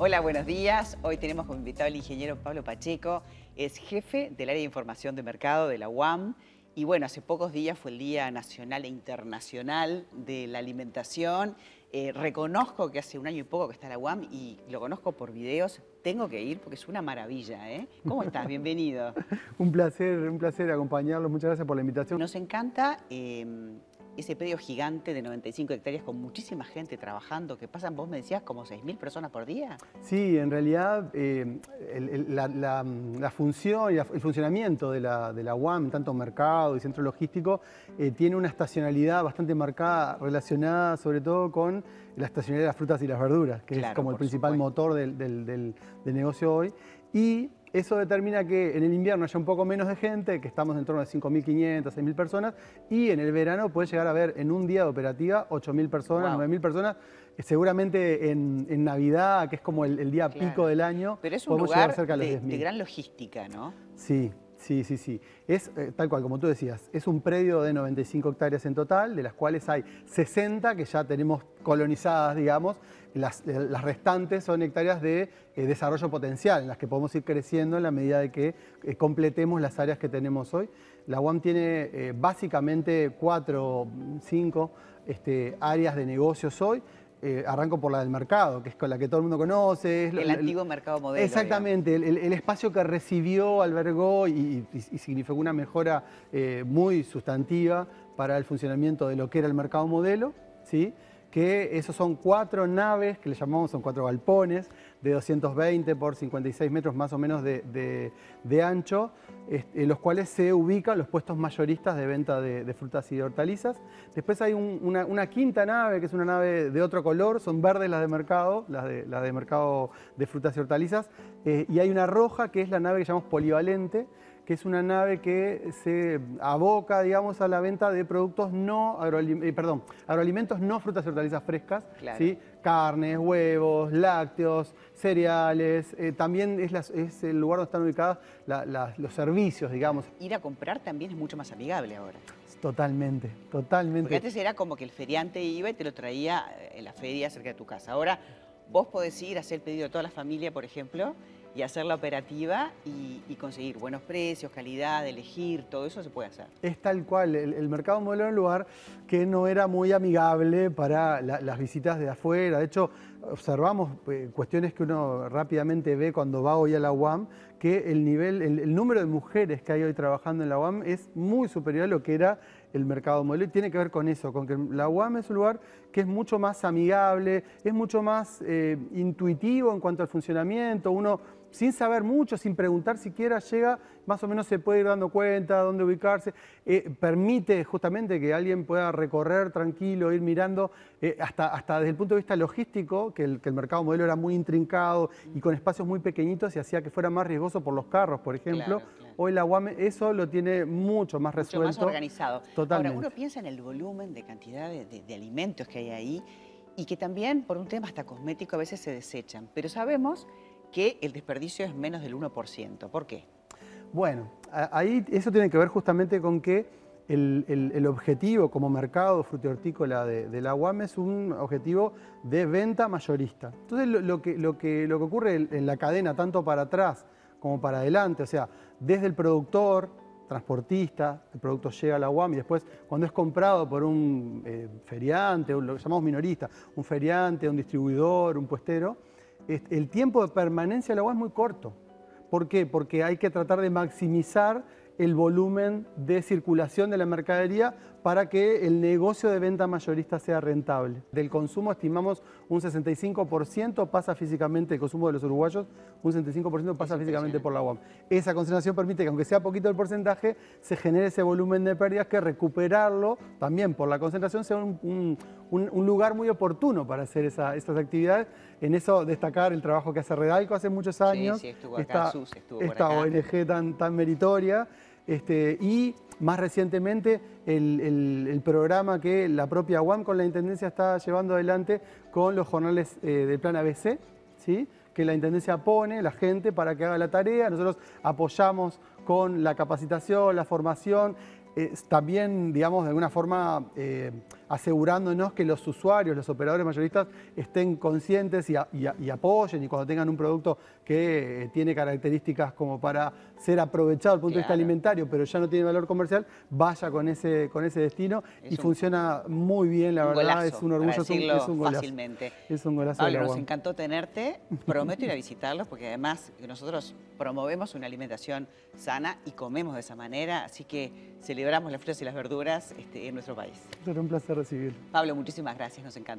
Hola, buenos días. Hoy tenemos como invitado al ingeniero Pablo Pacheco, es jefe del área de información de mercado de la UAM. Y bueno, hace pocos días fue el Día Nacional e Internacional de la Alimentación. Eh, reconozco que hace un año y poco que está la UAM y lo conozco por videos. Tengo que ir porque es una maravilla. ¿eh? ¿Cómo estás? Bienvenido. un placer, un placer acompañarlo. Muchas gracias por la invitación. Nos encanta eh, ese predio gigante de 95 hectáreas con muchísima gente trabajando, que pasan, vos me decías, como 6.000 personas por día. Sí, en realidad eh, la, función y el funcionamiento de la, de la, UAM, tanto mercado y centro logístico, eh, tiene una estacionalidad bastante marcada, relacionada sobre todo con la estacionalidad de las frutas y las verduras, que es como el principal motor del, del, del negocio hoy. Y eso determina que en el invierno haya un poco menos de gente, que estamos en torno a 5.500, 6.000 personas, y en el verano puede llegar a haber en un día de operativa 8.000 personas, 9.000 personas. Seguramente en, Navidad, que es como el, día pico del año, Pero es un lugar de gran logística, ¿no? Sí, Sí, sí, sí. Es eh, tal cual, como tú decías, es un predio de 95 hectáreas en total, de las cuales hay 60 que ya tenemos colonizadas, digamos. Las, eh, restantes son hectáreas de eh, desarrollo potencial, en las que podemos ir creciendo en la medida de que completemos las áreas que tenemos hoy. La UAM tiene básicamente cuatro, cinco este, áreas de negocios hoy. Eh, arranco por la del mercado, que es con la que todo el mundo conoce. Es el antiguo mercado modelo. Exactamente, el, espacio que recibió, albergó y, significó una mejora eh, muy sustantiva para el funcionamiento de lo que era el mercado modelo. ¿sí? Que esos son cuatro naves, que le llamamos, son cuatro galpones, de 220 por 56 metros más o menos de, ancho, en los cuales se ubican los puestos mayoristas de venta de, frutas y de hortalizas. Después hay una, quinta nave, que es una nave de otro color, son verdes las de mercado, las de, de mercado de frutas y hortalizas, eh, y hay una roja, que es la nave que llamamos polivalente, que es una nave que se aboca, digamos, a la venta de productos no agroalimentos, eh, perdón, agroalimentos no frutas y hortalizas frescas, ¿sí? carnes, huevos, lácteos, cereales. Eh, también es, el lugar donde están ubicados los servicios, digamos. Ir a comprar también es mucho más amigable ahora. Totalmente, totalmente. Porque antes era como que el feriante iba y te lo traía en la feria cerca de tu casa. Ahora vos podés ir a hacer el pedido de toda la familia, por ejemplo, y hacer la operativa y, conseguir buenos precios, calidad, elegir, todo eso se puede hacer. Es tal cual, el, mercado modelo era un lugar que no era muy amigable para las visitas de afuera. De hecho, observamos eh, cuestiones que uno rápidamente ve cuando va hoy a la UAM, que el nivel, el, número de mujeres que hay hoy trabajando en la UAM es muy superior a lo que era el mercado modelo. Y tiene que ver con eso, con que la UAM es un lugar que es mucho más amigable, es mucho más eh, intuitivo en cuanto al funcionamiento, uno sin saber mucho, sin preguntar siquiera, llega, más o menos se puede ir dando cuenta dónde ubicarse, eh, permite justamente que alguien pueda recorrer tranquilo, ir mirando, eh, hasta, hasta desde el punto de vista logístico, que el, mercado modelo era muy intrincado y con espacios muy pequeñitos y hacía que fuera más riesgoso por los carros, por ejemplo. Hoy la UAM eso lo tiene mucho más resuelto. Mucho más organizado. Totalmente. Ahora, uno piensa en el volumen de cantidad de alimentos que hay ahí y que también por un tema hasta cosmético a veces se desechan, pero sabemos que el desperdicio es menos del 1%. ¿Por qué? Bueno, ahí eso tiene que ver justamente con que el, objetivo como mercado frutihortícola de, de, la UAM es un objetivo de venta mayorista. Entonces lo, que, lo, que, lo que ocurre en la cadena, tanto para atrás como para adelante, o sea, desde el productor, transportista, el producto llega a la UAM y después cuando es comprado por un eh, feriante, lo que llamamos minorista, un feriante, un distribuidor, un puestero, el tiempo de permanencia del agua es muy corto. ¿Por qué? Porque hay que tratar de maximizar el volumen de circulación de la mercadería para que el negocio de venta mayorista sea rentable. Del consumo estimamos un 65% pasa físicamente, el consumo de los uruguayos, un 65% pasa físicamente por la UAM. Esa concentración permite que aunque sea poquito el porcentaje, se genere ese volumen de pérdidas que recuperarlo también por la concentración sea un, lugar muy oportuno para hacer esas actividades. En eso destacar el trabajo que hace Redalco hace muchos años, sí, estuvo acá, esta, ONG tan, tan meritoria. Este, y más recientemente el, programa que la propia UAM con la Intendencia está llevando adelante con los jornales eh, del Plan ABC, ¿sí? que la Intendencia pone la gente para que haga la tarea, nosotros apoyamos con la capacitación, la formación, también, digamos, de alguna forma eh, asegurándonos que los usuarios, los operadores mayoristas estén conscientes y, y apoyen y cuando tengan un producto que eh, tiene características como para ser aprovechado desde el punto de vista alimentario, pero ya no tiene valor comercial, vaya con ese, con ese destino y funciona muy bien, la verdad, es un orgullo, es un, es un, golazo. Fácilmente. Es un golazo. Pablo, nos encantó tenerte, prometo ir a visitarlos porque además nosotros promovemos una alimentación sana y comemos de esa manera, así que celebramos las frutas y las verduras este, en nuestro país. Será un placer recibir. Pablo, muchísimas gracias, nos encanta.